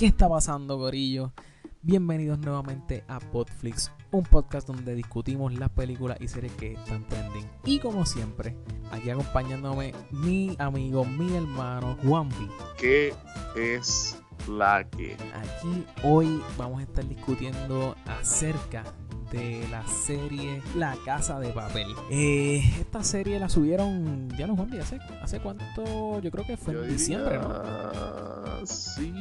¿Qué está pasando, Gorillo? Bienvenidos nuevamente a Podflix, un podcast donde discutimos las películas y series que están trending. Y como siempre, aquí acompañándome mi amigo, mi hermano Juanpi. ¿Qué es la que? Aquí hoy vamos a estar discutiendo acerca de la serie La Casa de Papel. Eh, esta serie la subieron, ya no Juanpi, ¿hace, hace cuánto? Yo creo que fue Yo en diciembre, ¿no? Sí.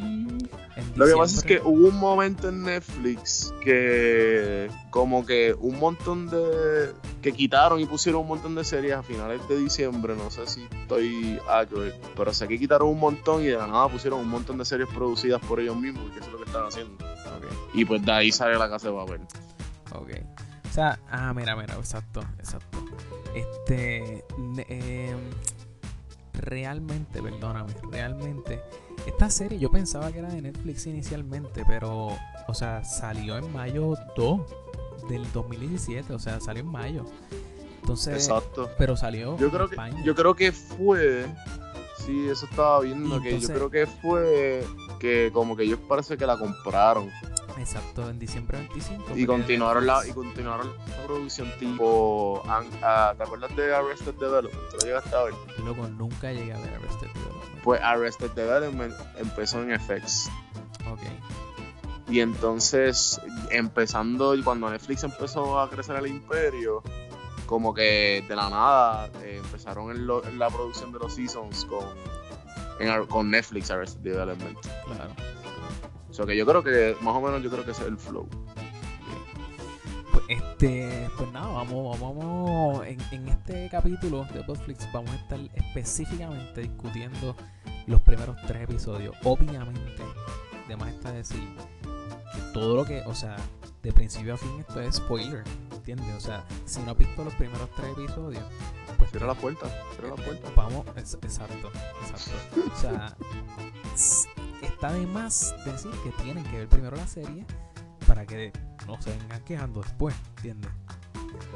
En Lo que pasa es que hubo un momento en Netflix que como que un montón de... que quitaron y pusieron un montón de series a finales de diciembre, no sé si estoy accurate, pero sé que quitaron un montón y de la nada pusieron un montón de series producidas por ellos mismos, que eso es lo que están haciendo. Ok. Y pues de ahí sale la casa de papel. Ok. O sea, ah, mira, mira, exacto, exacto. Este. eh, realmente, perdóname, realmente. Esta serie yo pensaba que era de Netflix inicialmente, pero. O sea, salió en mayo 2 del 2017, o sea, salió en mayo. Entonces. Exacto. Pero salió Yo en creo que, España. yo creo que fue. Sí, eso estaba viendo. Y que entonces- yo creo que fue que como que ellos parece que la compraron. Exacto, en diciembre 25. Y continuaron la, y continuaron la producción tipo. ah, ¿Te acuerdas de Arrested Development? ¿Tú lo llegaste a ver? Loco, nunca llegué a ver Arrested Development. Pues Arrested Development empezó en FX. Ok. Y entonces, empezando, cuando Netflix empezó a crecer el imperio, como que de la nada eh, empezaron en, lo- en la producción de los seasons con, en con Netflix Arrested Development. Claro. Que yo creo que, más o menos, yo creo que ese es el flow. Pues, este, pues nada, vamos, vamos, vamos en, en este capítulo de Podflix vamos a estar específicamente discutiendo los primeros tres episodios. Obviamente, además está decir que todo lo que, o sea, de principio a fin esto es spoiler, ¿entiendes? O sea, si no has visto los primeros tres episodios, pues Cierra la puerta, cierra la puerta. Vamos, es- exacto, exacto. O sea, está de más decir que tienen que ver primero la serie para que no se vengan quejando después, ¿entiendes?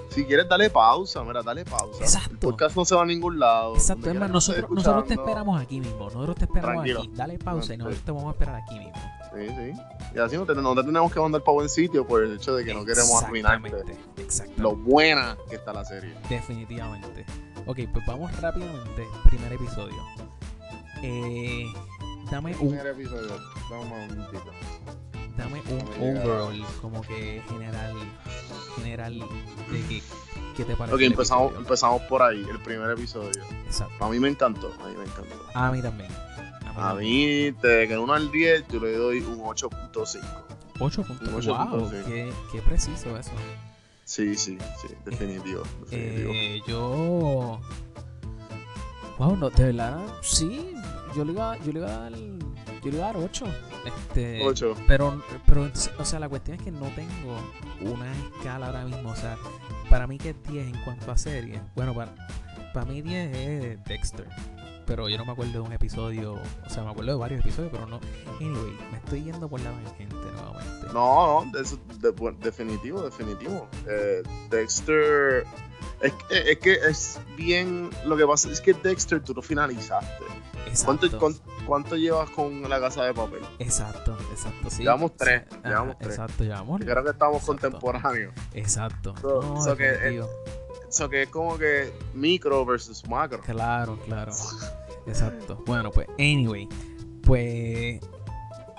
Si quieres, dale pausa, mira, dale pausa. Exacto. El podcast no se va a ningún lado. Exacto, es más, nosotros, te esperamos aquí mismo, nosotros te esperamos Tranquilo. aquí. Dale pausa y nosotros te vamos a esperar aquí mismo. Sí, sí. Y así no te, no te tenemos que mandar para buen sitio por el hecho de que no queremos arruinarte exacto. lo buena que está la serie. Definitivamente. Ok, pues vamos rápidamente. Primer episodio. Eh, dame un Primer episodio. Vamos un momentito. dame un overall como que general general de que, qué te parece Ok, empezamos, episodio. empezamos por ahí, el primer episodio. exacto A mí me encantó, a mí me encantó. a mí también A mí, de que 1 al 10, yo le doy un 8.5. 8 puntos un ocho wow punto, sí. qué, qué preciso eso Sí, sí, sí, definitivo, definitivo. eh, yo wow no de verdad sí yo le iba yo le iba a dar yo le iba a dar 8 este 8. Pero, pero, o sea, la cuestión es que no tengo una escala ahora mismo. O sea, para mí que es 10 en cuanto a series. Bueno, para, para mí 10 es Dexter. Pero yo no me acuerdo de un episodio. O sea, me acuerdo de varios episodios, pero no. Anyway, me estoy yendo por la gente nuevamente. No, no, eso- de- definitivo, definitivo. Eh, Dexter. Es que, es que es bien. Lo que pasa es que Dexter tú lo finalizaste. ¿Cuánto, Exacto. cuán- cuánto llevas con la casa de papel? Exacto, exacto. Sí. Llevamos tres, llevamos tres. Exacto, llevamos. Yo creo que estamos Exacto. contemporáneos. Exacto. So- No, so que, eh, definitivo. Eso que es como que micro versus macro. Claro, claro. Exacto. Bueno, pues, anyway. Pues.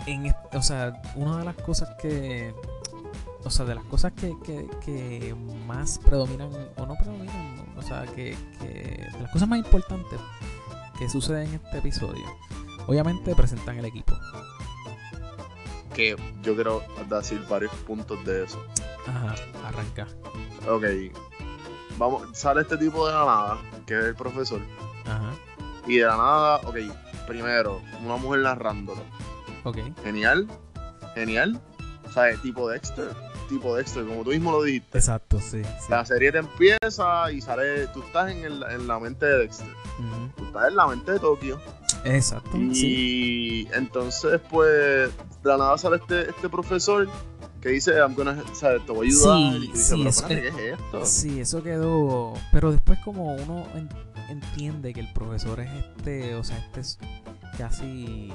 En, o sea, una de las cosas que. O sea, de las cosas que, que, que más predominan, o no predominan, o sea, que, que. De las cosas más importantes que suceden en este episodio. Obviamente presentan el equipo. Que yo quiero decir varios puntos de eso. Ajá, arranca. Ok. Vamos, sale este tipo de la nada, que es el profesor. Ajá, Y de la nada, ok, primero, una mujer narrándolo. ok. Genial, genial. O sea, tipo Dexter, tipo Dexter, como tú mismo lo dijiste. Exacto, sí. sí. La serie te empieza y sale, tú estás en, el- en la mente de Dexter, tú estás en la mente de Tokio. Exacto, sí. Y entonces, pues, de la nada sale este, este profesor que dice, I'm gonna, o sea, te voy a ayudar. Sí, y tú dices, sí, pero eso- ¿qué es esto? Sí, eso quedó. Pero después, como uno en- entiende que el profesor es este, o sea, este es casi.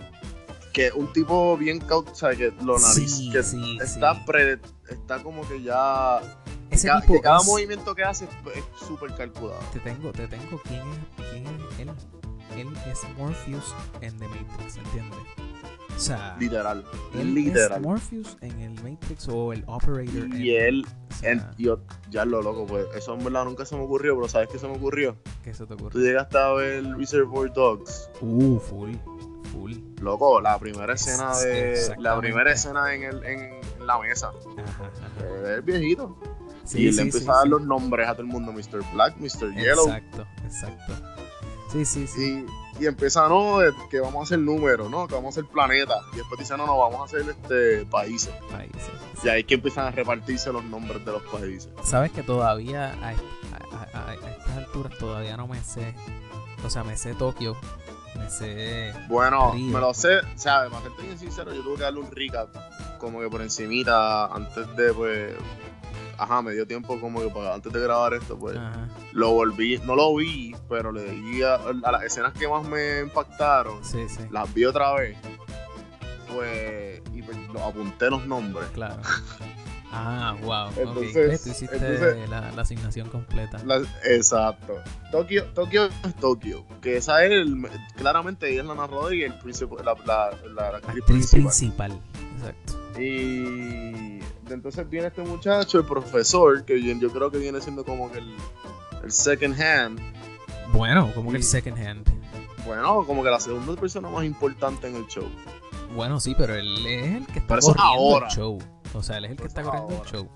Que un tipo bien caut, o sea, que lo nariz, Sí, que sí, está sí. pre- está como que ya Ese ca- tipo que cada es- movimiento que hace es súper calculado. Te tengo, te tengo. ¿Quién es, quién es él? Él es Morpheus en The Matrix, ¿entiendes? O sea, Literal, él es. Morpheus en el Matrix o el Operator en... Y él, o sea, yo, ya lo loco, pues eso en verdad nunca se me ocurrió, pero ¿sabes qué se me ocurrió? ¿Qué se te Tú ocurre? llegaste a ver Reservoir Dogs. Uh, full, full. Loco, la primera escena de. La primera escena en, el, en, en la mesa. Ajá, ajá. El viejito. Sí, y le sí, empieza sí, a dar los nombres a todo el mundo: Mr. Black, Mr. Yellow. Exacto, exacto. Sí, sí, sí. Y, y empieza, no, que vamos a hacer números, ¿no? Que vamos a hacer planeta. Y después dice, no, no, vamos a hacer este países. Países. Y ahí es que empiezan a repartirse los nombres de los países. Sabes que todavía a, a- a- a estas alturas todavía no me sé. O sea, me sé Tokio. Bueno, me lo sé, o sea, para serte bien sincero, yo tuve que darle un recap como que por encimita antes de, pues, ajá, me dio tiempo como que para antes de grabar esto, pues, Ajá. lo volví, no lo vi, pero le di a, a las escenas que más me impactaron, Sí, sí. las vi otra vez, pues, y pues, lo- apunté los nombres. Claro. Ah, wow. ok. Entonces-. Tú hiciste entonces- la, la asignación completa. Exacto. Tokio, Tokio es Tokio, que esa es el, claramente ella es la narradora y el príncipe, la, la, la actriz Actriz principal. principal. Exacto. Y entonces viene este muchacho, el profesor, que yo creo que viene siendo como que el, el second hand. Bueno, como que el second hand. Bueno, como que la segunda persona más importante en el show. Bueno, sí, pero él es el que está Pero eso corriendo ahora. el show. O sea, él es el que Pero está corriendo el show.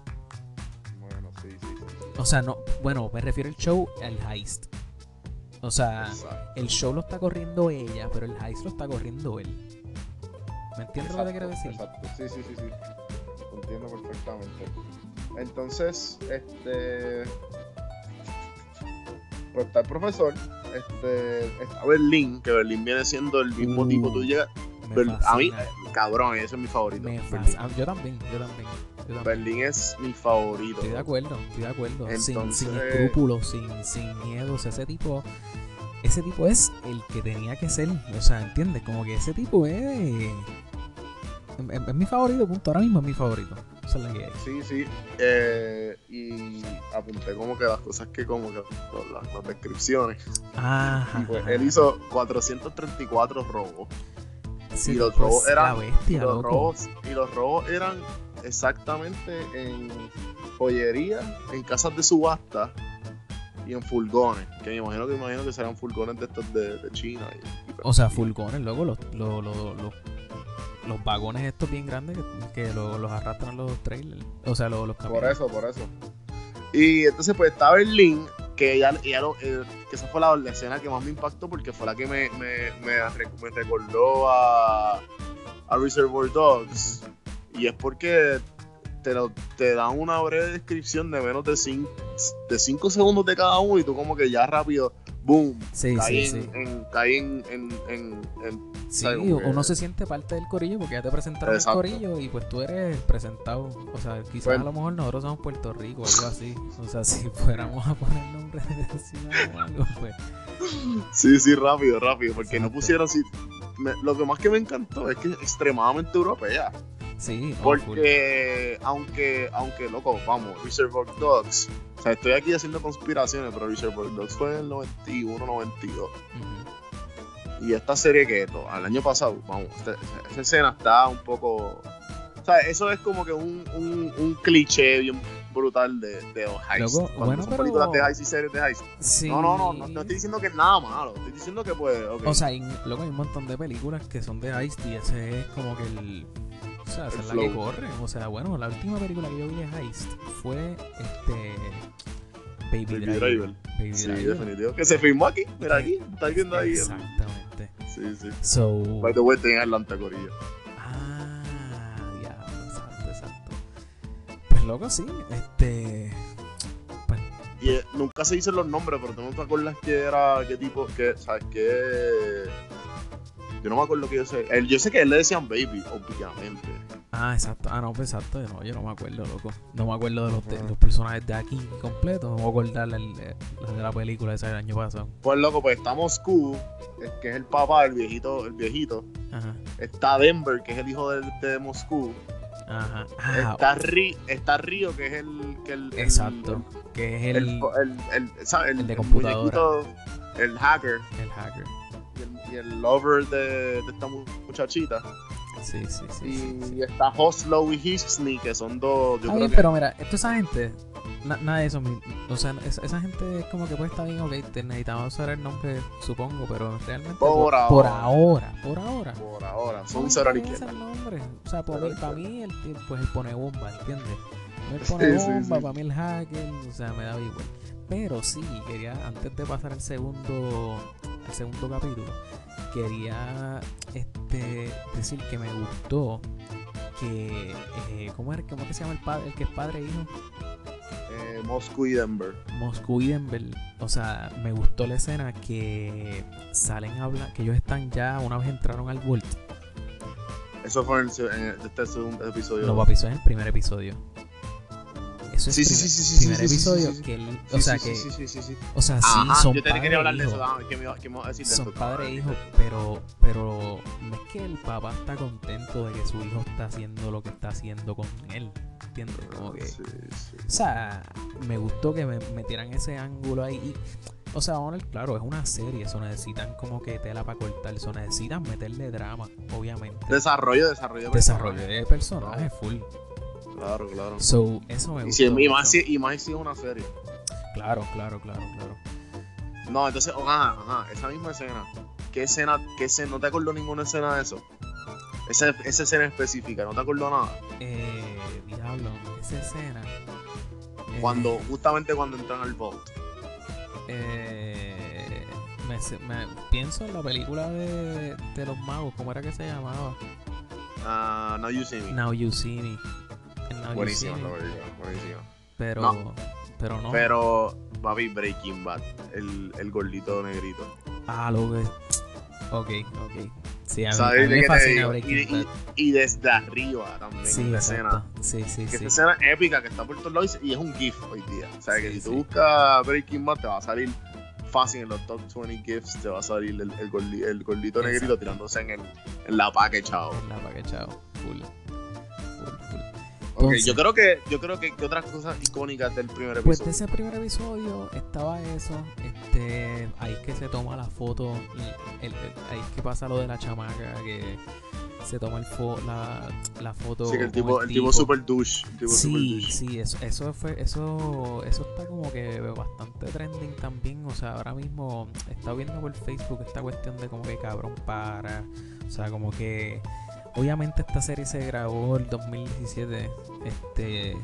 Bueno, sí, sí, sí. O sea, no, bueno, me refiero al show al heist. O sea, Exacto. el show lo está corriendo ella, pero el heist lo está corriendo él. ¿Me entiendes lo que te quiero decir? Exacto, sí, sí, sí, sí. Lo entiendo perfectamente. Entonces, este. Pues está el profesor, este. Está Berlín, que Berlín viene siendo el mismo Uh, tipo. Tú llegas. Me Ber- a mí, cabrón, ese es mi favorito. me Berlín. fascina. Ah, Yo también, yo también. Yo también. Berlín es mi favorito. Estoy de acuerdo, estoy de acuerdo. sin, sin escrúpulos, sin, sin miedos. Ese tipo, ese tipo es el que tenía que ser. O sea, ¿entiendes? Como que ese tipo es. Es, es- es mi favorito, punto. Ahora mismo es mi favorito. Esa es la que hay. Sí, sí. eh, y apunté como que las cosas que como que las, las descripciones. Ajá. Y pues él hizo 434 robos. Y los tipo robos eran- la bestia, y los robos y los robos eran exactamente en joyería, en casas de subasta y en furgones. Que me imagino que me imagino que serán furgones de estos de, de China. y- y- O sea, furgones, luego los, los, los, los, los vagones estos bien grandes que, que lo- los arrastran los trailers. O sea, los, los Por camiones. eso, por eso. Y entonces pues está Berlín, que ella, ella lo- eh, que esa fue la, la escena que más me impactó porque fue la que me, me, me, me recordó a, a Reservoir Dogs. Y es porque te, lo, te dan una breve descripción de menos de 5 de cinco segundos de cada uno y tú como que ya rápido, boom, Sí, caí, sí, en, sí. en- caí en, en, en- en- Sí, que- uno se siente parte del corillo porque ya te presentaron Exacto. el corillo y pues tú eres presentado. O sea, quizás Bueno. a lo mejor nosotros somos Puerto Rico o algo así. O sea, si fuéramos a poner nombre de ciudad o algo, pues. Sí, sí, rápido, rápido, porque no pusieron así. me- lo que más que me encantó es que es extremadamente europea. Sí. Porque, aunque, aunque, loco, vamos, Reservoir Dogs. O sea, estoy aquí haciendo conspiraciones, pero Reservoir Dogs fue en el 91, 92. Ujú. Y esta serie que, to- al año pasado, vamos, esta- esa escena está un poco. O sea, eso es como que un, un, un cliché bien brutal de, de los heist. Loco, Cuando bueno, son pero- películas de heist y series de heist. Sí. No, no, no, no, no estoy diciendo que es nada malo. Estoy diciendo que, pues, ok. O sea, luego hay un montón de películas que son de Heist y ese es como que el. O sea, esa es la que corre. O sea, bueno, la última película que yo vi de Heist fue este. Baby, Baby Driver. Driver. Baby Sí, Driver. definitivo. Que se filmó aquí. Mira aquí. Estás viendo ahí. el- Exactamente. Sí, sí. So. By the way, tenía Atlanta Corillo. Ah, diablo, exacto, exacto. Pues loco, sí, este. Pues, Y eh, nunca se dicen los nombres, pero tú no te acuerdas qué era, qué tipo, qué, ¿sabes qué? Yo no me acuerdo que yo sé. Él, yo sé que él le decían baby, obviamente. ah, Ah, exacto. Ah, no, pues exacto. No, yo no me acuerdo, loco. No me acuerdo de los, de- los personajes de aquí completos. No me voy a acordar el- el- los de la película esa del año pasado. Pues loco, pues está Moscú, que es el papá, el viejito, el viejito. Ajá. Está Denver, que es el hijo de, de Moscú. Ajá. Ah, está, Ri- está Río, que es el. Que el el- exacto. Que es El, el, el, el, de computadora. muñequito, el hacker el hacker. Y el, y el lover de, de esta mu- muchachita. Sí, sí, sí. y sí, sí. está Hoslow y Hicksney, que son dos. Yo Está creo bien, que pero mira, toda esa gente, na- nada de eso, o sea, esa, esa gente es como que pues está bien, ok, te necesitamos saber el nombre, supongo, pero realmente Por por ahora. ahora, por ahora. por ahora son cero el nombre. O sea, por mí, para mí, el, pues el pone bomba, ¿entiendes? El pone bomba, para mí el hacker, o sea, me da igual. Pero sí, quería, antes de pasar al segundo, al segundo capítulo, quería este decir que me gustó que eh, ¿cómo, era, ¿cómo es que se llama el padre el que es padre e hijo? Eh, Moscú y Denver. Moscú y Denver o sea me gustó la escena que salen a hablar que ellos están ya una vez entraron al Vault Eso fue en, el en este segundo episodio. no papi eso es el primer episodio eso es Sí, primer, sí, sí, sí, primer sí, episodio que él- o sea que o sea sí Ajá, son yo te quería e hablar de eso. ah, ¿Qué me, qué me a decir son padre e Ah, hijo, pero, pero no es que el papá está contento de que su hijo está haciendo lo que está haciendo con él. ¿Entiendes? Como que, o sea, me gustó que me metieran ese ángulo ahí. Y, o sea, ver, claro, es una serie, eso necesitan como que tela para cortar, eso necesitan meterle drama, obviamente. Desarrollo, desarrollo. de Desarrollo de personajes full. Claro, claro. So, eso me Y, gustó. si, y, más si, y más si es una serie. Claro, claro, claro, claro. No, entonces, oh, ajá, ajá, esa misma escena. ¿Qué escena, qué escena? ¿No te acuerdo ninguna escena de eso? Esa, esa escena específica, ¿no te acuerdo nada? Eh, diablo, esa escena. eh, Cuando, justamente cuando entran al vault. Eh, me, me- pienso en la película de, de los magos, ¿cómo era que se llamaba? Ah, Now You See Me. Now You See Me. En película, buenísima. pero, No. pero no. Pero, papi, Breaking Bad, el, el gordito negrito. Ah, lo que. Ok, ok. Sí, a mí, a ¿Sabes mí me fascina? Breaking Y, Bad. y, y desde arriba también, Sí, la exacto. escena. Sí, sí, Que sí. esta escena épica que está por todos lados y es un GIF hoy día. O sea, que Sí, si tú sí. buscas Breaking Bad, te va a salir fácil en los top 20 GIFs. Te va a salir el, el, gordi- el gordito Exacto. negrito tirándose en, el, en la paque, chao. En la paquete, chao. Full. Yo creo que, yo creo que, que otras cosas icónicas del primer Pues episodio. de ese primer episodio estaba eso, este, ahí es que se toma la foto, el- el- ahí es que pasa lo de la chamaca, que se toma el fo- la, la foto. sí, que el tipo, el tipo super douche. El tipo super Sí, douche. sí, eso, eso fue, eso, eso está como que bastante trending también. O sea, ahora mismo está viendo por Facebook esta cuestión de como que cabrón para. O sea, como que obviamente esta serie se grabó en 2017. Este.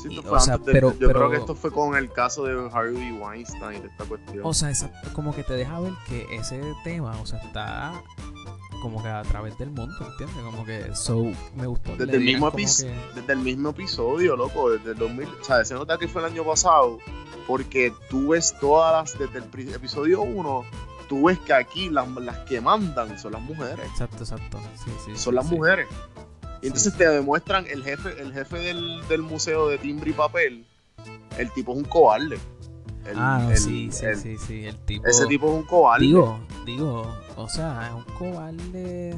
Sí, Y, o sea, antes de- pero- yo creo que esto fue con el caso de Harvey Weinstein de esta cuestión. O sea, esa- como que te deja ver que ese tema, o sea, está como que a través del mundo, ¿entiendes? Como que, so, me gustó. desde, el mismo que- desde el mismo episodio, loco, desde el 2000. O sea, se nota que fue el año pasado, porque tú ves todas las. Desde el episodio 1, tú ves que aquí las, las que mandan son las mujeres. Exacto, exacto. Sí, sí. Son las sí. mujeres. Y entonces te demuestran el jefe, el jefe del, del museo de timbre y papel. El tipo es un cobarde. El- ah, el- sí, sí, el- sí, sí. El tipo. Ese tipo es un cobarde. Digo, digo, o sea, es un cobarde.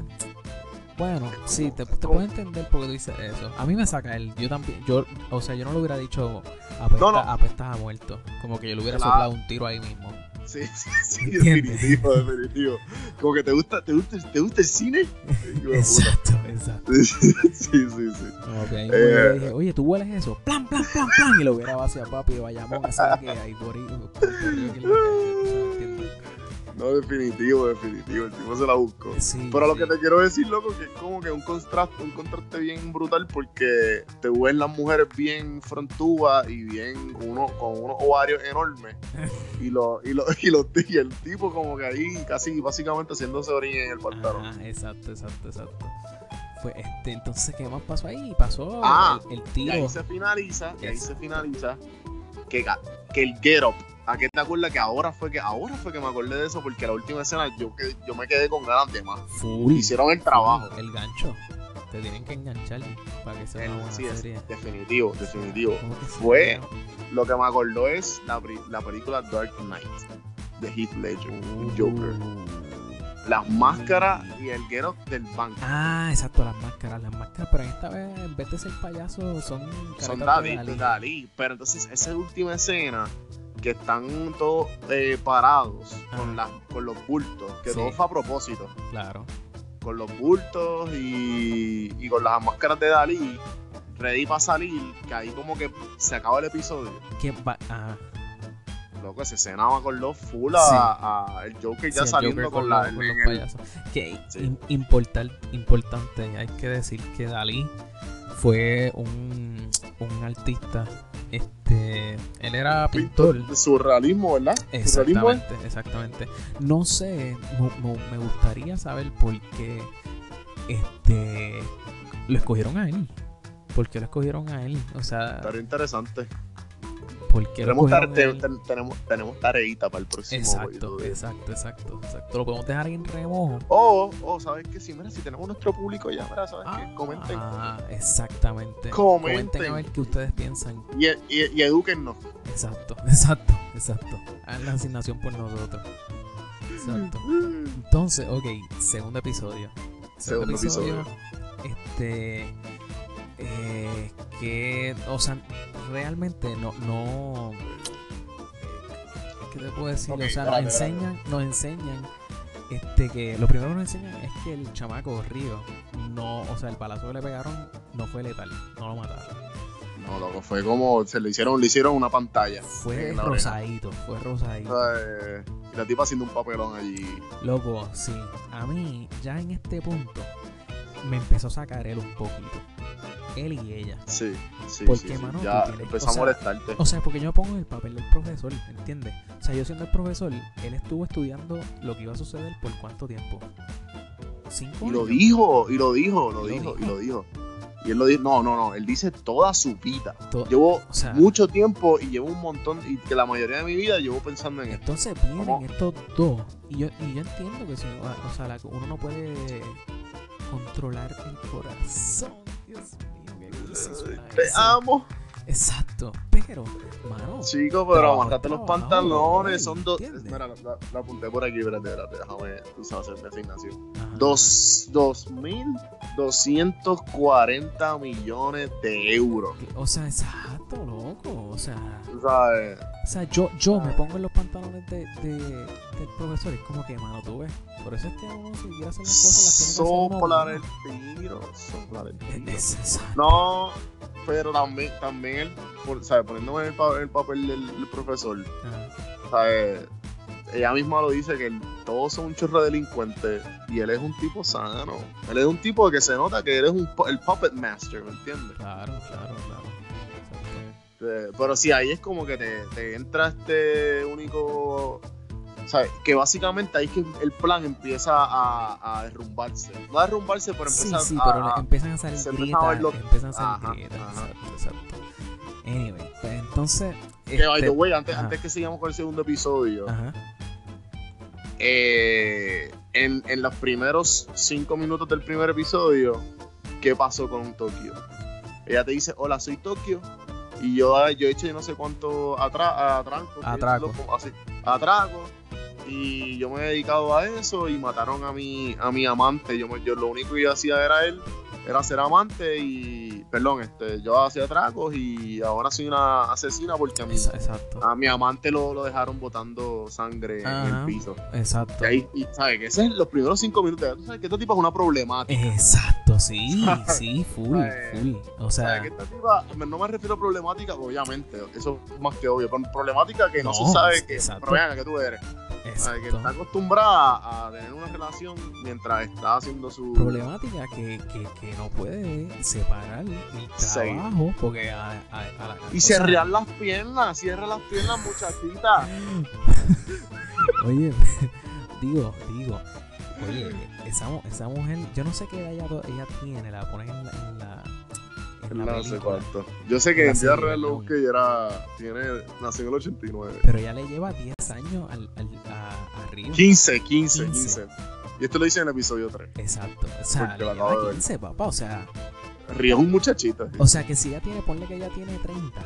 Bueno, sí, te, te puedo entender por qué tú dices eso. A mí me saca él. Yo también, yo, o sea, yo no lo hubiera dicho apesta, No, no. apestas a muerto. Como que yo le hubiera Claro. soplado un tiro ahí mismo. Sí, sí, sí, ¿Entiendes? definitivo, definitivo. Como que te gusta, te gusta, te gusta el cine. Exacto, exacto. Sí, sí, sí, ahí Eh. dije, oye, tú hueles eso, plan, plan, plan, plan, y lo hubiera vaciado papi de Bayamón, ese que hay por ahí, por Puerto Rico, que es lo No, definitivo, definitivo. El tipo se la buscó. Sí, Pero lo que te quiero decir, loco, que es como que un contraste, un contraste bien brutal porque te ven las mujeres bien frontúas y bien con, uno, con unos ovarios enormes. y, lo, y, lo, y, lo- y el tipo como que ahí casi básicamente haciéndose orilla en el pantalón. Ajá, exacto, exacto, exacto. Fue este, entonces, ¿qué más pasó ahí? Pasó Ah, el, el Y tiro. ahí se finaliza, y ahí se finaliza que, que el get up. ¿A qué te acuerdas que ahora fue que ahora fue que me acordé de eso? Porque la última escena yo, que, yo me quedé con ganas de más. Full. Hicieron el trabajo. El gancho. te tienen que enganchar para que sea El- una buena sí, es serie. definitivo, definitivo. Fue- Lo que me acordó es la, la película Dark Knight de Heath Ledger, el Joker. Uh. Las máscaras y el up del banco. Ah, exacto, las máscaras, las máscaras, pero esta vez en vez de ser payaso son Son de Dalí. Pero entonces esa última escena que están todos eh, parados con, Ajá. las, con los bultos, que Sí. todo fue a propósito. Claro. Con los bultos y, y con las máscaras de Dalí, ready para salir, que ahí como que se acaba el episodio. ¿Qué va? Ah, Loco, esa escena me acordó full a, Sí. a el Joker ya sí, el saliendo Joker con, los- la, con en los el- payasos. Que importar- importante, hay que decir que Dalí fue un, un artista. Este, él era pintor. de surrealismo, ¿verdad? Surrealismo Exactamente, exactamente. No sé, me gustaría saber por qué este lo escogieron a él. ¿Por qué lo escogieron a él? O sea, Estaría interesante. ¿Por qué lo Tenemos, tare- ten- tenemos, tenemos tareita para el próximo Exacto, exacto, exacto, exacto. Lo podemos dejar en remojo. O, o, ¿sabes qué? Si, mira, si tenemos nuestro público ya, mira, ¿sabes qué? Comenten. Ah, exactamente. Comenten. a ver qué ustedes piensan. Y, y, y edúquennos. Exacto, exacto, exacto. Hagan la asignación por nosotros. Exacto. Entonces, ok, segundo episodio. Segundo episodio. Este. Eh, que. O sea, realmente no. no ¿Qué te puedo decir? O sea, nos enseñan. Nos enseñan. Este que lo primero que nos enseñan es que el chamaco Río no, o sea, el palazo que le pegaron no fue letal, no lo mataron. No, loco, fue como se le hicieron, le hicieron una pantalla. Fue oreja. rosadito, fue rosadito. Eh, y la tipa haciendo un papelón allí. Loco, sí. A mí, ya en este punto, me empezó a sacar él un poquito. Él y ella. Sí, sí, Porque, sí, Ya tienes- empezó o a molestarte. O sea, porque yo me pongo en el papel del profesor, ¿entiendes? O sea, yo siendo el profesor, él estuvo estudiando lo que iba a suceder por cuánto tiempo. ¿Cinco Y lo años? dijo, y lo dijo, lo Y lo dijo, y dijo. lo dijo. Y él lo dijo, no, no, no, él dice toda su vida. To- Llevo o sea, mucho tiempo y llevo un montón, y que la mayoría de mi vida llevo pensando en esto. entonces vienen ¿Cómo? estos dos. Y yo, y yo entiendo que si, o sea, la- uno no puede controlar el corazón. Dios mío, qué Te amo, Exacto, pero, mano, chico, pero amarrate los pantalones, son dos. la, apunté por aquí, espérate, espérate, déjame, tú sabes, hacer mi asignación. ajá. Dos, dos mil doscientos cuarenta millones de euros. O sea, exacto, loco. O sea, Tú sabes, o sea yo, yo me pongo en los pantalones de, de- del profesor. Es como que, mano, tú ves. Por eso es que uno, si quiere hacer las cosas, las tiene soplar el tiro, soplar el tiro. Es-. No, pero también, también el, por- ¿sabes? poniéndome en el, pa- el papel del, del profesor, Ajá. ¿sabes? ella misma lo dice que todos son un chorro de delincuentes y él es un tipo sano. Él es un tipo que se nota que él es un, el puppet master, ¿me entiendes? Claro, claro, claro. Eh, Pero sí, ahí es como que te, te entra este único. ¿Sabes? Que básicamente ahí es que el plan empieza a, a derrumbarse. No a derrumbarse, pero Sí, empieza sí, a. pero a- empiezan a salir grietas. Empiezan a salir Ajá, grietas. ajá. Exacto, exacto. Anyway, pues entonces. que, by the este- way, antes, ajá. antes que sigamos con el segundo episodio, Ajá. eh, en, en los primeros cinco minutos del primer episodio, ¿qué pasó con Tokio? Ella te dice, hola, soy Tokio. Y yo, yo he hecho yo no sé cuánto atra atranco. Atraco. Así, atraco. Y yo me he dedicado a eso y mataron a mi, a mi amante. Yo, me- yo lo único que yo hacía era él, era ser amante y, perdón, este, yo hacía atracos y ahora soy una asesina porque a Exacto. a mi amante lo, lo dejaron botando sangre en el piso. Exacto. Y ahí, y sabes que ese es los primeros cinco minutos. Tú sabes que esta tipa es una problemática. Exacto, sí, sí, full, full. O sea, sea, que esta tipa, no me refiero a problemática, obviamente, eso es más que obvio, pero problemática que no, No, se sabe que, exacto. pero vean que tú eres. ¿sabes? Que exacto. está acostumbrada a tener una relación mientras está haciendo su. Problemática que, que, que no puede separar Sí. trabajo porque a, a, a la Y cerrar las piernas, cierra las piernas, muchachita. Oye, digo, digo, oye, esa, esa mujer, yo no sé qué edad ella, ella tiene, la ponen en la, en la, No sé cuánto. Yo sé que La en día serie, real lo perdón. busqué y era. Tiene, nació en el 89. pero ella le lleva 10 años al, al, a, a Río. 15, 15, 15. 15. Y esto lo dice en el episodio 3. Exacto. O sea, le lleva acabo de ver. 15, papá. O sea, Río es un muchachito. o sea, que si ya tiene, ponle que ya tiene 30.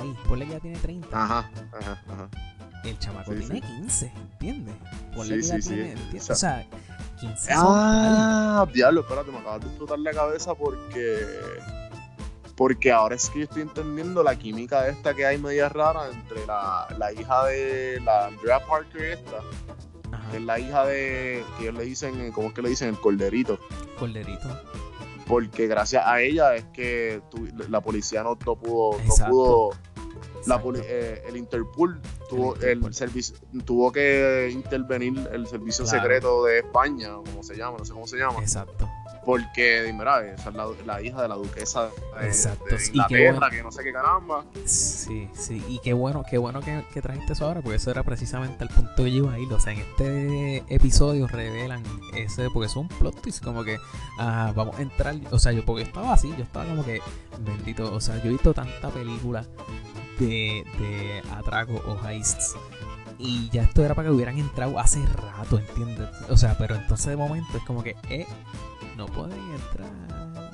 Ahí, ponle que ya tiene 30. Ajá, ajá, ajá. El chamaco Sí, tiene sí. 15, ¿entiendes? Ponle Sí, que ya sí, sí. tiene, ¿entiendes? O sea- sea, 15 son tal. Ah, diablo, espérate, me acabas de explotar la cabeza porque. Porque ahora es que yo estoy entendiendo la química esta que hay media rara entre la, la hija de la Andrea Parker esta, Ajá, que es la hija de. que ellos le dicen, ¿cómo es que le dicen? El corderito. corderito. Porque gracias a ella es que tu- la policía no, no pudo. No pudo la poli- eh, el Interpol tuvo El servicio tuvo que intervenir el servicio Claro. secreto de España como se llama no sé cómo se llama Exacto. Porque mira esa es la, la hija de la duquesa de, Exacto, de y bueno. que no sé qué caramba Sí, sí, y qué bueno, qué bueno que, que trajiste eso ahora, porque eso era precisamente el punto que yo iba a ir. O sea, en este episodio revelan ese, porque es un plot twist, como que ah, vamos a entrar. O sea, yo porque yo estaba así, yo estaba como que, bendito, o sea, yo he visto tanta película de, de atraco o heists. Y ya esto era para que hubieran entrado hace rato, ¿entiendes? O sea, pero entonces de momento es como que, eh, no pueden entrar.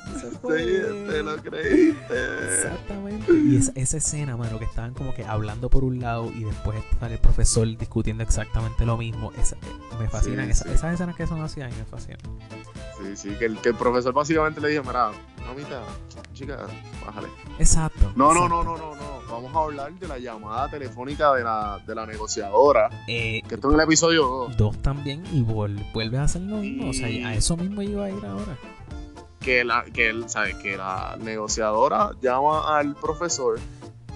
No se Sí, te lo creíste Exactamente. Y esa, esa escena, mano, que estaban como que hablando por un lado y después sale el profesor discutiendo exactamente lo mismo. Esa- me fascinan. Sí, esa- sí. Esas escenas que son así, a mí me fascinan. sí sí que el, que el profesor básicamente le dijo mira mamita chica bájale Exacto. no no exacto. no no no no vamos a hablar de la llamada telefónica de la, de la negociadora Eh, que esto en el episodio 2 dos también y vuel- vuelves a hacer lo mismo. O sea, Y- a eso mismo iba a ir ahora. que la que él sabe que la negociadora llama al profesor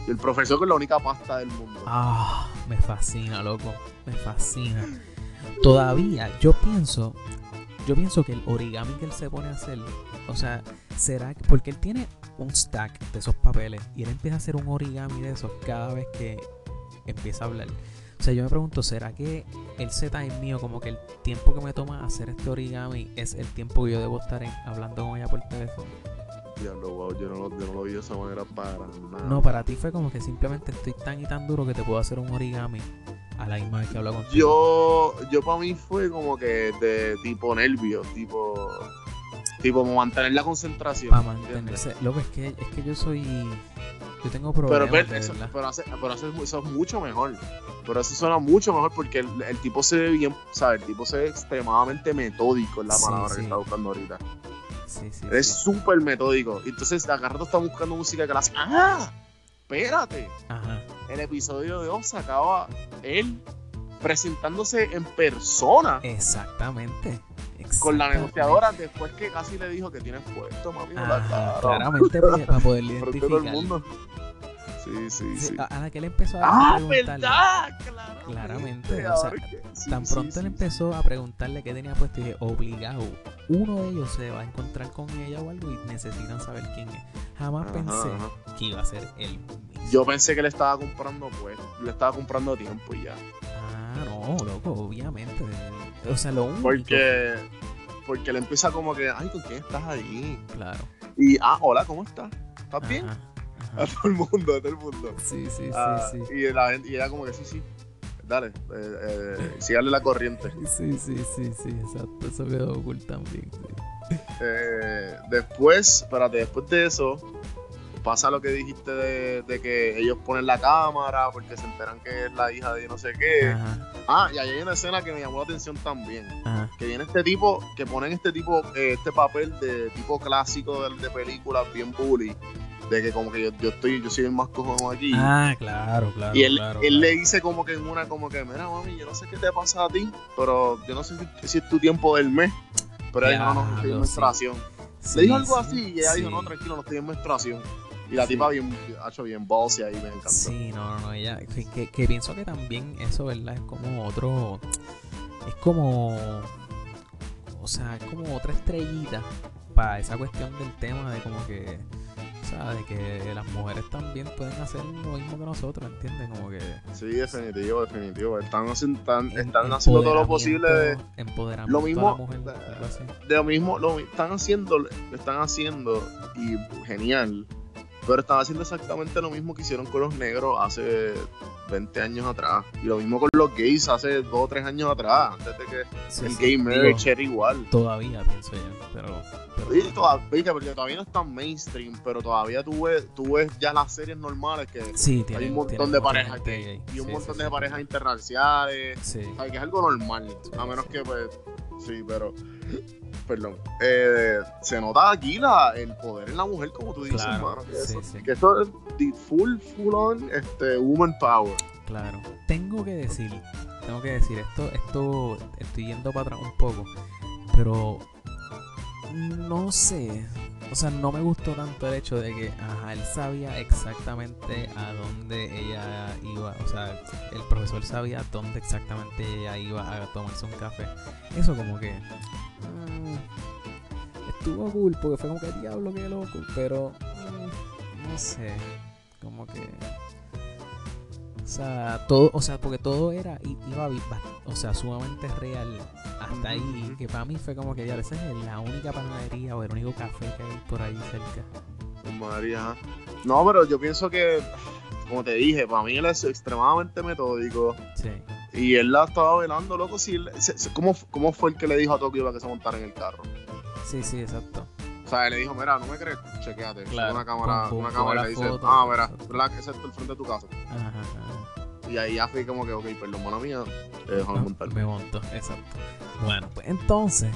y el profesor que es la única pasta del mundo Ah, me fascina, loco. Me fascina. Todavía, yo pienso, yo pienso que el origami que él se pone a hacer, o sea, será que- porque él tiene un stack de esos papeles y él empieza a hacer un origami de esos cada vez que empieza a hablar. O sea, yo me pregunto, ¿será que el Z mío, como que el tiempo que me toma hacer este origami es el tiempo que yo debo estar hablando con ella por teléfono? Diablo, wow, yo no, lo- yo no lo vi de esa manera para nada. No, para ti fue como que simplemente estoy tan y tan duro que te puedo hacer un origami a la misma vez que hablo contigo. Yo, yo para mí fue como que de tipo nervios, tipo, tipo mantener la concentración. para mantenerse. Loco, es que, es que yo soy. Yo tengo Pero, problemas, ver, de eso, pero, hace- pero hace- eso es mucho mejor. Pero eso suena mucho mejor porque el, el tipo se ve bien, ¿sabes? El tipo se ve extremadamente metódico, es la Sí, palabra sí. que está buscando ahorita. Sí, sí, Es sí. súper metódico. Entonces, acá rato está buscando música que la hace. ¡Ah! Espérate. Ajá. El episodio de 2 acaba él presentándose en persona Exactamente. con la negociadora después que casi le dijo que tienes puesto, mami. la claramente para, para poder a todo el identificar. mundo. Sí, sí, Sí, a, a la que él empezó a Ah, preguntarle. ¿verdad? Claramente. Claramente, o sea, sí, Tan pronto sí, él empezó a preguntarle qué tenía puesto y dije, obligado, uno de ellos se va a encontrar con ella o algo y necesitan saber quién es. Jamás Ajá, pensé ajá. que iba a ser él mismo. Yo pensé que le estaba comprando, pues, le estaba comprando tiempo y ya. Ah, no, loco, obviamente. O sea, lo único. Porque, porque le empieza como que, ay, ¿con quién estás ahí? Claro. Y, ah, hola, ¿cómo estás? ¿Estás bien? Ajá, A todo el mundo, a todo el mundo. Sí, sí, sí, Ah, sí. Y, la gente, y ella como que, sí, sí, dale, eh, eh, sígale la corriente. Sí, sí, sí, sí, exacto. Eso quedó cool también. sí. Eh, después, espérate, después de eso, pasa lo que dijiste de, de que ellos ponen la cámara porque se enteran que es la hija de no sé qué. Ajá, Ah, y ahí hay una escena que me llamó la atención también. ajá. Que viene este tipo, que ponen este tipo, eh, este papel de tipo clásico de, de películas bien bully. De que como que yo, yo estoy, yo soy el más cojón aquí. Ah, claro, claro. y él, claro, él le dice como que en una, como que, mira mami, yo no sé qué te pasa a ti, pero yo no sé si, si es tu tiempo del mes. Pero ella no, no, estoy en menstruación. Sí, Le dijo algo sí, así y ella dijo, no, tranquilo, no estoy en menstruación. Y la tipa bien, ha hecho bien ballsy ahí, me encantó. Sí, no, no, no, ella, que, que- que pienso que también eso, ¿verdad? Es como otro, es como, o sea, es como otra estrellita para esa cuestión del tema de como que, o sea, de que las mujeres también pueden hacer lo mismo que nosotros, ¿entiendes? Como que... Sí, definitivo, definitivo. Están haciendo, están, están haciendo todo lo posible de, empoderamiento- lo a la mismo, mujer, así. de lo mismo, lo están haciendo, lo están haciendo y genial Pero están haciendo exactamente lo mismo que hicieron con los negros hace 20 años atrás. Y lo mismo con los gays hace 2 o 3 añh atrás. Antes de que Sí, el sí, gay marriage era igual. Todavía pienso yo, pero... pero Sí, todavía, viste, porque todavía no es tan mainstream, pero todavía tú ves, tú ves ya las series normales que sí, hay un montón de parejas gay y un montón de parejas interraciales. Sí. O sea, que es algo normal, a menos que pues sí, pero perdón. Eh, se nota aquí la, el poder en la mujer, como tú dices, Claro, mano, que, sí, eso, sí. que eso es the full, full on este, woman power. Claro. Tengo que decir, tengo que decir, esto, esto, estoy yendo para atrás un poco, pero no sé, o sea, no me gustó tanto el hecho de que, ajá, él sabía exactamente a dónde ella iba, o sea, el profesor sabía dónde exactamente ella iba a tomarse un café. Eso como que mm, estuvo cool porque fue como que diablo, qué loco, pero mm, no sé, como que o sea, todo, o sea, porque todo era, iba, o sea, sumamente real hasta ahí, que para mí fue como que ya, esa es la única panadería o el único café que hay por ahí cerca. María. No, pero yo pienso que, como te dije, para mí él es extremadamente metódico. Sí, Y él la estaba velando, loco. Si él- se- se- ¿cómo, ¿Cómo fue el que le dijo a Tokio que se montara en el carro? sí, sí, exacto. O sea, él le dijo, mira, no me crees, chequeate. Claro, Una cámara, pum, pum, una cámara le dice, foto, ah, mira, exacto. que ese es el frente de tu casa. Ajá, ajá. Y ahí ya fui como que, ok, perdón, mano mía, eh, déjame montarme. Me monto, exacto. Bueno, pues entonces,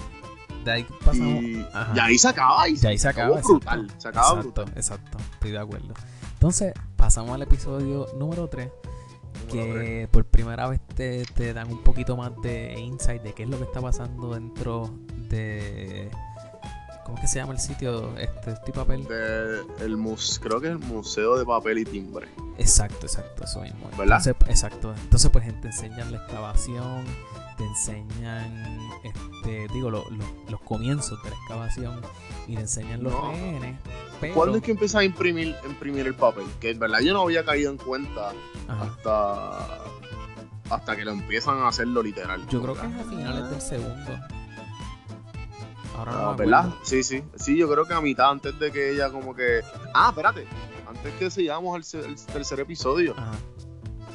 de ahí pasamos. Y, ahí se acaba y Ya ahí se acaba. acabó brutal. exacto. Se acaba exacto, brutal. exacto, estoy de acuerdo. Entonces, pasamos al episodio número 3. Número tres. que por primera vez te, te dan un poquito más de insight de qué es lo que está pasando dentro de ¿cómo que se llama el sitio? Este, este papel. De el mus creo que es el Museo de Papel y Timbre. Exacto, exacto, eso mismo. ¿Verdad? Entonces, exacto. Entonces, pues te enseñan la excavación, te enseñan, este, digo, lo- lo- los comienzos de la excavación y te enseñan los No. rehenes. Pero, ¿Cuándo es que empieza a imprimir, imprimir el papel? Que en verdad yo no había caído en cuenta Ajá. hasta hasta que lo empiezan a hacerlo literal. Yo creo que es a finales del segundo. Ahora no Ah, ¿Verdad? Sí, sí. Sí, yo creo que a mitad antes de que ella como que... Ah, espérate. Antes que sigamos al el tercer episodio. Ajá.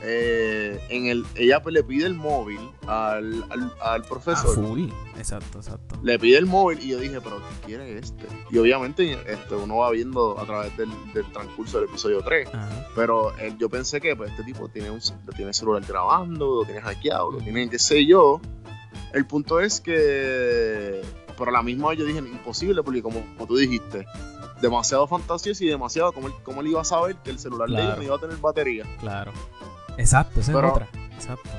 eh, en el, ella pues, le pide el móvil al, al, al Ah, profesor. full. Exacto, exacto. le pide el móvil y yo dije, pero ¿qué quiere este? Y obviamente este, uno va viendo a través del, del transcurso del episodio 3. Ajá. Pero eh, yo pensé que pues, este tipo tiene un lo tiene el celular grabando, lo tiene hackeado, lo tiene qué sé yo. El punto es que, pero a la misma vez yo dije, imposible, porque como, como tú dijiste, demasiado fantasioso y demasiado, como él, cómo él iba a saber que el celular de ella no iba a tener batería? Claro. Exacto, esa Pero- es otra. Exacto.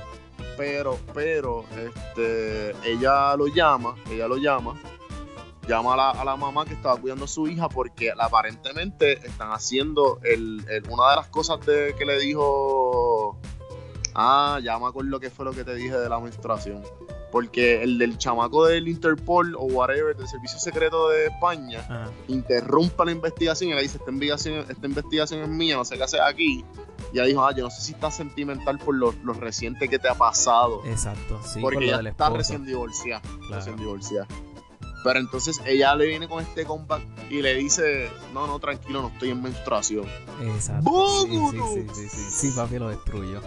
Pero, pero, este, ella lo llama, ella lo llama, llama a la, a la mamá que estaba cuidando a su hija porque aparentemente están haciendo el, el- una de las cosas de, que le dijo, ah, ya me acuerdo que fue lo que te dije de la menstruación. Porque el del chamaco del Interpol o whatever, del Servicio Secreto de España, Ajá. interrumpa la investigación y le dice, esta investigación, esta investigación es mía, no sé qué hacer aquí. Y ella dijo, ah, yo no sé si estás sentimental por lo, lo reciente que te ha pasado. Exacto, sí. porque por ella está recién divorciada. Claro. Recién divorciada. Pero entonces ella le viene con este comeback y le dice, no, no, tranquilo, no estoy en menstruación. Exacto. Sí, sí, ¡Vámonos! sí, sí, sí. Sí, papi lo destruyó.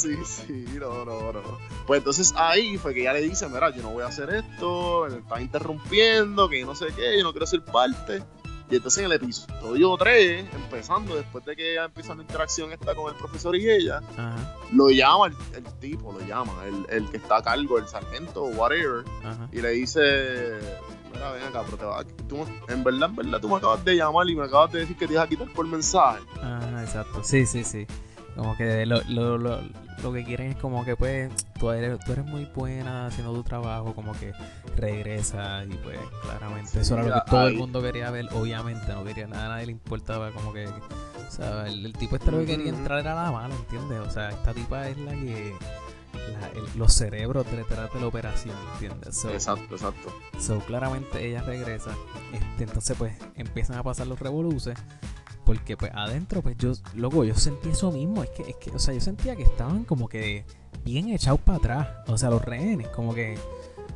Sí, sí, no, no, no. Pues entonces ahí fue que ella le dice, mira, yo no voy a hacer esto, me está interrumpiendo, que yo no sé qué, yo no quiero ser parte. Y entonces en el episodio 3, empezando, después de que ella empieza la interacción esta con el profesor y ella, Ajá, lo llama el, el tipo, lo llama, el, el que está a cargo, el sargento o whatever, ajá. y le dice, mira, ven acá, pero te vas a- tú, en verdad, en verdad, tú me acabas de llamar y me acabas de decir que te ibas a quitar por mensaje. Ajá, exacto. Sí, sí, sí. Como que lo, lo, lo, lo que quieren es como que pues tú eres, tú eres muy buena haciendo tu trabajo, como que regresa y pues claramente eso era lo que todo el mundo quería ver, obviamente no quería nada, a nadie le importaba como que, o sea, el, el tipo este lo que quería entrar era la mala, ¿entiendes? O sea, esta tipa es la que, la- el- los cerebros detrás de la operación, ¿entiendes? So, Exacto, exacto. So, claramente ella regresa. Este, entonces, pues, empiezan a pasar los revoluces. Porque, pues, adentro, pues, yo, loco, yo sentí eso mismo. Es que, es que, o sea, yo sentía que estaban como que bien echados para atrás. O sea, los rehenes, como que,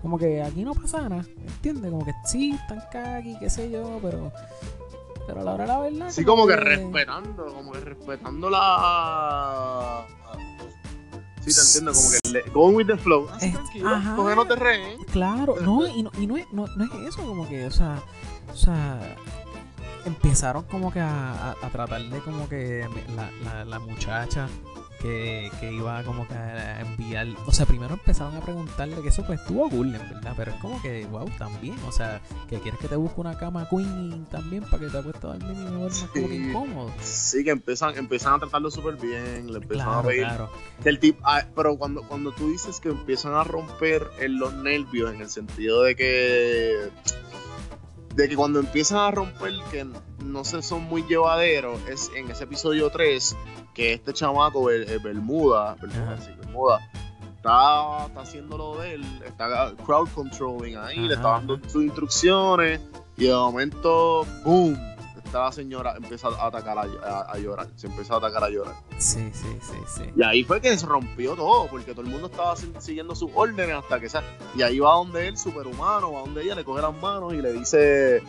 como que aquí no pasa nada. ¿Entiendes? Como que sí, están aquí, qué sé yo, pero. Pero a la hora de la verdad. Sí, como que respetando, como que respetando la. Sí, te entiendo, como que le, going with the flow. Así, Es- tranquilo, ajá. no te. Claro, no, y no, y no es, no, no es eso, como que, o sea, o sea, empezaron como que a, a- a tratar de como que la, la, la muchacha que, que iba como que a enviar, o sea, primero empezaron a preguntarle que eso pues estuvo cool, en verdad, pero es como que, wow, también, o sea, que quieres que te busque una cama queen también para que te acuestes a dormir y no duermas como que incómodo. Sí, que empiezan, empiezan a tratarlo súper bien, le empiezan a pedir claro. del tipo, ah, pero cuando, cuando tú dices que empiezan a romper en los nervios, en el sentido de que de que cuando empiezan a romper que no se son muy llevaderos, es en ese episodio 3 que este chamaco, el, el Bermuda, Bermuda, sí, Bermuda, está, está haciendo lo de él, está crowd controlling ahí, le está dando sus instrucciones y de momento, boom, esta señora empieza a atacar a, a- a llorar, se empieza a atacar a llorar. Sí, sí, sí, sí. Y ahí fue que se rompió todo, porque todo el mundo estaba si- siguiendo sus órdenes hasta que sea. Y ahí va donde él, superhumano, va donde ella, le coge las manos y le dice: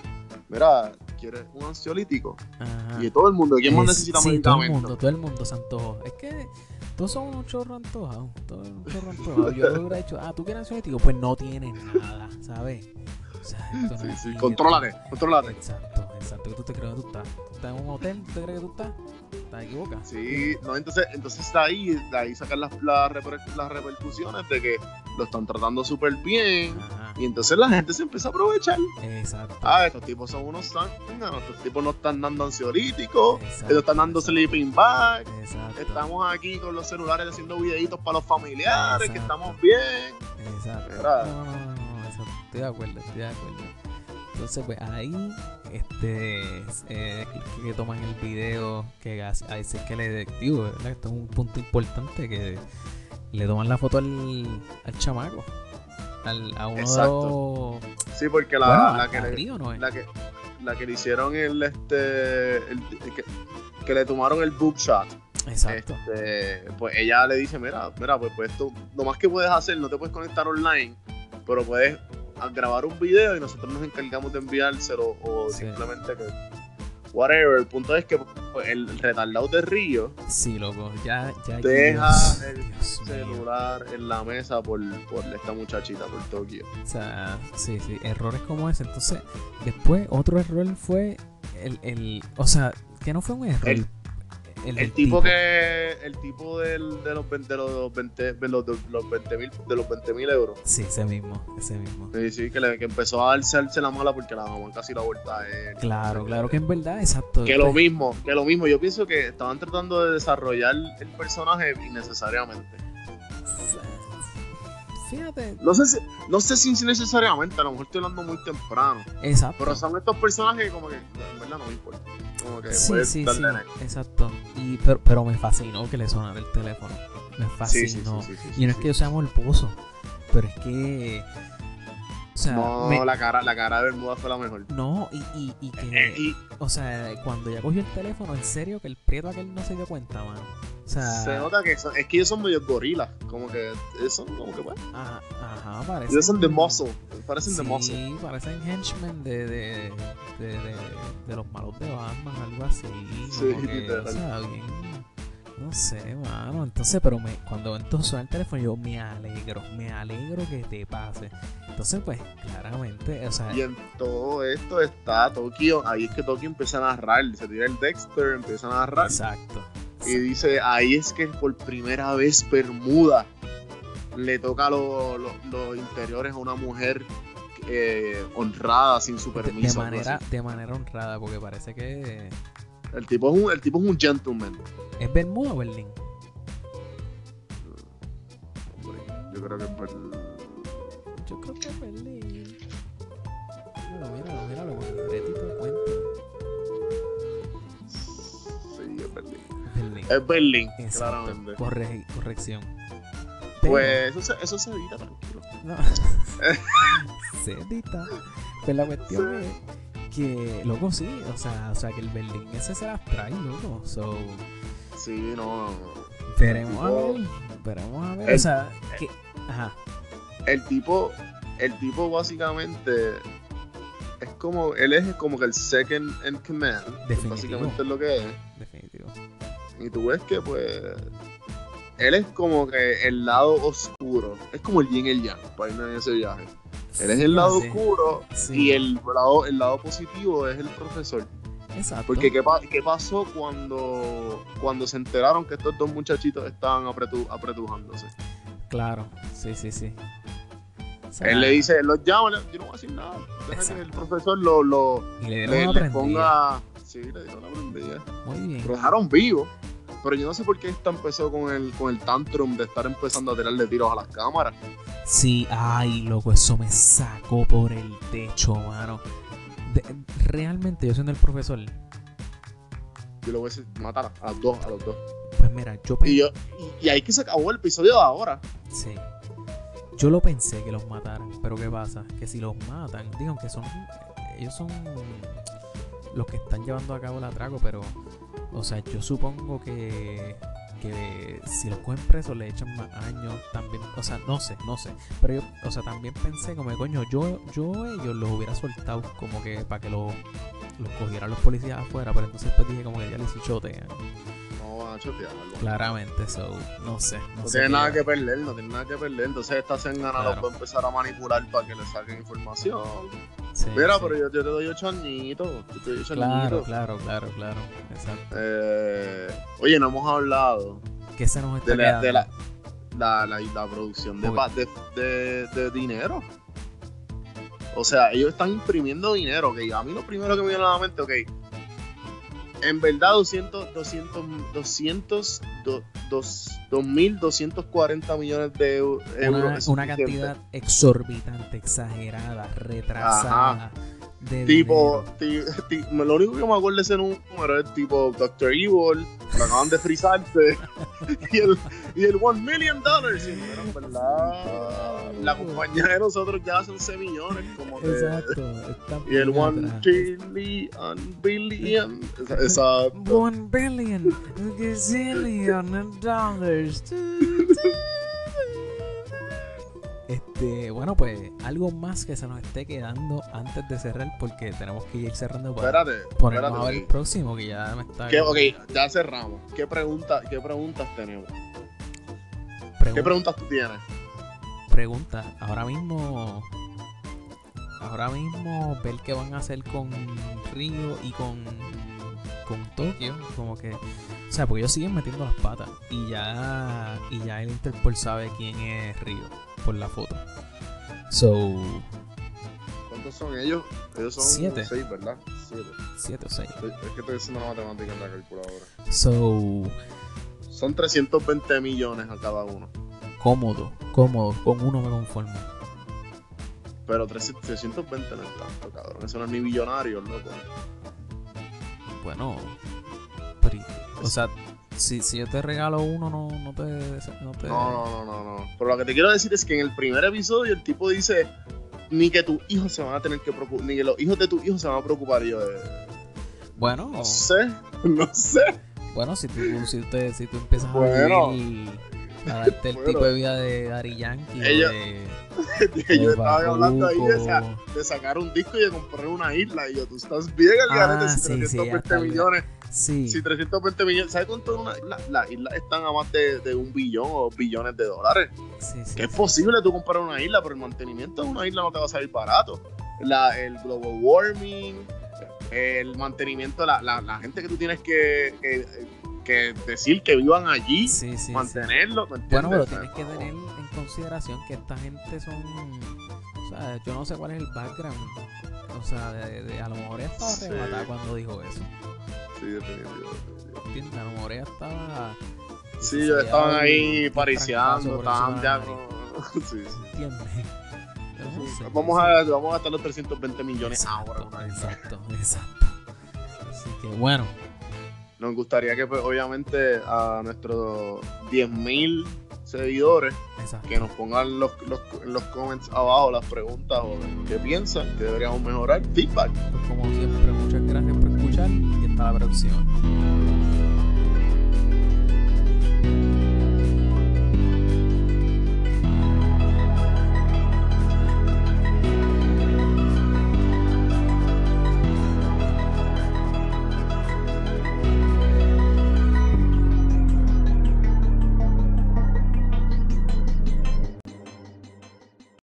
Mira, ¿quieres un ansiolítico? Ajá. Y todo el mundo, ¿quién más Es- necesita sí, todo el mundo, todo el mundo se antojó. Es que todos son unos chorros antojados. Todos un chorro antojado. Yo le hubiera dicho, ah, ¿tú quieres ansiolítico? Pues no tienes nada, ¿sabes? O sea, esto no Sí, sí, contrólate, contrólate. Exacto, exacto. ¿Qué tú te crees que tú estás? ¿Tú estás en un hotel? ¿Tú te crees que tú estás? ¿Estás equivocado? Sí, no, entonces, entonces está ahí, de ahí sacan las, las, reper- las repercusiones de que lo están tratando súper bien. Ajá, Y entonces la gente se empieza a aprovechar. exacto. Ah, estos tipos son unos zánganos, estos tipos no están dando ansiolíticos, exacto, ellos están dando sleeping bag. Exacto. Estamos aquí con los celulares haciendo videitos para los familiares, que estamos bien. Exacto. ¿Verdad? No, no, no, no, estoy de acuerdo, estoy de acuerdo. Entonces, pues ahí, este, eh, que, toman el video, que hace- ahí sí es que le digo, ¿verdad? Esto es un punto importante, que le toman la foto al, al chamaco, al, a uno Exacto. de los... Sí, porque la, bueno, la a- que a le, Río, ¿no la que la que le hicieron el este el- que, que le tomaron el boob shot. Exacto. Este, pues ella le dice, mira, mira, pues, pues esto, lo más que puedes hacer, no te puedes conectar online, pero puedes a- grabar un video y nosotros nos encargamos de enviárselo o Sí. simplemente que whatever. El punto es que pues, el retardado de Río Sí, loco, ya, ya. deja Dios, el Dios mío. celular en la mesa por, por esta muchachita, por Tokio. O sea, sí, sí, errores como ese. Entonces, después otro error fue el, el o sea, que no fue un error. El- el, tipo que, el tipo del, de los 20 de los 20 de los, los 20 mil de los 20 mil euros. Sí, ese mismo, ese mismo. Sí, sí, que, le- que empezó a darse, darse la mala porque la mamá casi la vuelta a él. Claro, claro que en verdad, exacto. Que lo mismo, que lo mismo. Yo pienso que estaban tratando de desarrollar el personaje innecesariamente. Fíjate, No sé si, no sé si necesariamente, a lo mejor estoy hablando muy temprano. exacto. Pero son estos personajes que como que en verdad no me importa. Como que Sí, sí, sí, exacto. Y, pero, pero me fascinó que le sonara el teléfono. Me Sí, sí, sí, fascinó. sí, y no es que yo sea morboso, pero es que. O sea, No, me- la cara, la cara de Bermuda fue la mejor. no, y, y, y que. Eh, y O sea, cuando ya cogió el teléfono, en serio que el prieto aquel no se dio cuenta, mano. O sea, se nota que son- es que ellos son medio gorilas. Como que son como que bueno. Ajá, ajá, parece. Ellos son de muscle. Parecen de Sí, muscle. parecen henchmen de, de, de, de, de los malos de Batman, algo así. Sí, literal. o sea, bien, no sé, mano. Entonces, pero me, cuando entonces suena el teléfono, yo me alegro, me alegro que te pase. Entonces, pues, claramente, o sea, Y en todo esto está Tokio. Ahí es que Tokio empieza a narrar. Se tira el Dexter, empieza a narrar. exacto. Y dice, ahí es que por primera vez Bermuda le toca lo- lo- los interiores a una mujer eh, honrada, sin su De, de permiso. algo manera, de manera honrada, porque parece que El tipo, es un, el tipo es un gentleman. es Bermuda o Berlín. Yo creo que por... Yo creo que es Berlín. Míralo, míralo, míralo, con el cuenta. Sí, es Berlín. Berlín. Es Berlín, Exacto. claramente. Corre- corrección. Pero- Pues eso se, eso se evita, tranquilo. No. Cerdita. Pues la cuestión es que, loco, sí, o sea, o sea, que el Berlín ese se las trae, loco. So, Sí, no. veremos a ver, veremos a ver. El- o sea, que, ajá, El tipo, el tipo básicamente es como, él es como que el second in command. Definitivo. Básicamente es lo que es. Definitivo. Y tú ves que pues él es como que el lado oscuro. Es como el yin y el yang para irme en ese viaje. Él es el lado Sí, oscuro sí. y el lado, el lado positivo es el profesor. Exacto. Porque ¿qué, qué pasó cuando, cuando se enteraron que estos dos muchachitos estaban apretu- apretujándose? Claro, sí, sí, sí. O sea, Él le dice, él los llama, yo no voy a decir nada. Deja que el profesor lo, lo le le, le ponga... Sí, le dieron una prendida. Muy bien. Lo dejaron vivo. Pero yo no sé por qué esta empezó con el, con el tantrum de estar empezando a tirarle tiros a las cámaras. Sí, ay, loco, eso me sacó por el techo, mano. De- realmente, yo siendo el profesor, Yo le voy a decir, matar a las dos, a los dos. pues mira, yo pensé. Y, yo, y, y ahí que se acabó el episodio de ahora. Sí. Yo lo pensé que los mataran, pero ¿qué pasa? Que si los matan, digan que son. Ellos son los que están llevando a cabo el atraco, pero. O sea, yo supongo que. Que si los cogen presos le echan más años también. O sea, no sé, no sé. Pero yo, o sea, también pensé como, coño, yo, yo ellos los hubiera soltado como que para que los, los cogieran los policías afuera. Pero entonces pues dije como que ya les chotean. No van a chotearlo. Claramente, so, no sé. No, No sé tiene qué- nada que perder, no tiene nada que perder. Entonces esta Sengana Claro. los va a empezar a manipular para que le saquen información. Sí, Mira, sí. pero yo, yo te doy ocho añitos. Yo te doy ocho Claro, añitos. claro, claro, claro. Exacto. Eh, oye, no hemos hablado ¿Qué se nos está de la, de la, la, la, la producción de, de, de dinero. O sea, ellos están imprimiendo dinero, ok. A mí lo primero que me viene a la mente, ok. En verdad, 200, 200, 200, do- dos- 2.240 millones de eu- euros. una, una cantidad exorbitante, exagerada, retrasada de Tipo, dinero. ti- ti- lo único que me acuerdo de ese número es tipo Doctor Evil, lo acaban de frizarse, y el, y el One Million Dollars. Bueno, en verdad, la compañía de nosotros ya hace 11 millones, como que. Exacto. Y el One. Trillion Billion. Esa- Exacto. One billion, gazillion dollars. Este, bueno, pues algo más que se nos esté quedando antes de cerrar, porque tenemos que ir cerrando para Espérate, ponernos espérate. a ver el próximo, que ya me está. ¿Qué- ok, ya cerramos. ¿Qué, pregunta, ¿Qué preguntas tenemos? Pregun- ¿Qué preguntas tú tienes? pregunta, ahora mismo ahora mismo ver qué van a hacer con Río y con con Tokio, como que o sea, porque ellos siguen metiendo las patas y ya y ya el Interpol sabe quién es Río por la foto. So, ¿Cuántos son ellos? Ellos son Siete. 6, ¿verdad? 7. 7 o 6. Es que estoy haciendo la matemática en la calculadora. So, Son 320 millones a cada uno. cómodo, cómodo, con uno me conformo. Pero 300 320 no es tanto, cabrón. Eso no es ni billonario, loco. Bueno, o sea, si, si yo te regalo uno no, no te no te No, no, no, no, no. Pero lo que te quiero decir es que en el primer episodio el tipo dice ni que tus hijos se van a tener que preocupar, ni que los hijos de tus hijos se van a preocupar. Y yo, eh, Bueno, no sé, no sé. Bueno, si tú, si te, si tú empiezas Bueno. a vivir, a darte el Bueno. tipo de vida de Dari Yankee Ella- de, yo de estaba hablando ahí de, sa- de sacar un disco y de comprar una isla. Y yo, tú estás bien, Ah, garete, si sí, sí, 320 hasta el- millones. Sí, Si 320 millones, ¿sabes cuánto es una isla? Las islas están a más de, de un billón o billones de dólares. sí, sí, Que es sí. posible tú comprar una isla, pero el mantenimiento de una isla no te va a salir barato. La, el global warming, el mantenimiento, la, la, la gente que tú tienes que, que, que decir que vivan allí, Sí, sí, mantenerlo. ¿me Bueno, pero tienes que tener en consideración que esta gente son. O sea, yo no sé cuál es el background. O sea, de, de- a lo mejor ella estaba arrebatada cuando dijo eso. Sí, definitivo. A lo mejor ella estaba. Sí, ellos estaban ahí pariciando, estaban ya con- Sí, sí. ¿Entiendes? Vamos a, vamos a gastar los 320 millones Exacto, ahora. exacto, exacto. Así que bueno, Nos gustaría que, pues, obviamente, a nuestros 10.000 seguidores exacto. que nos pongan los, los, en los comments abajo las preguntas o qué piensan, que deberíamos mejorar. Feedback. Pues como siempre, muchas gracias por escuchar y hasta la próxima.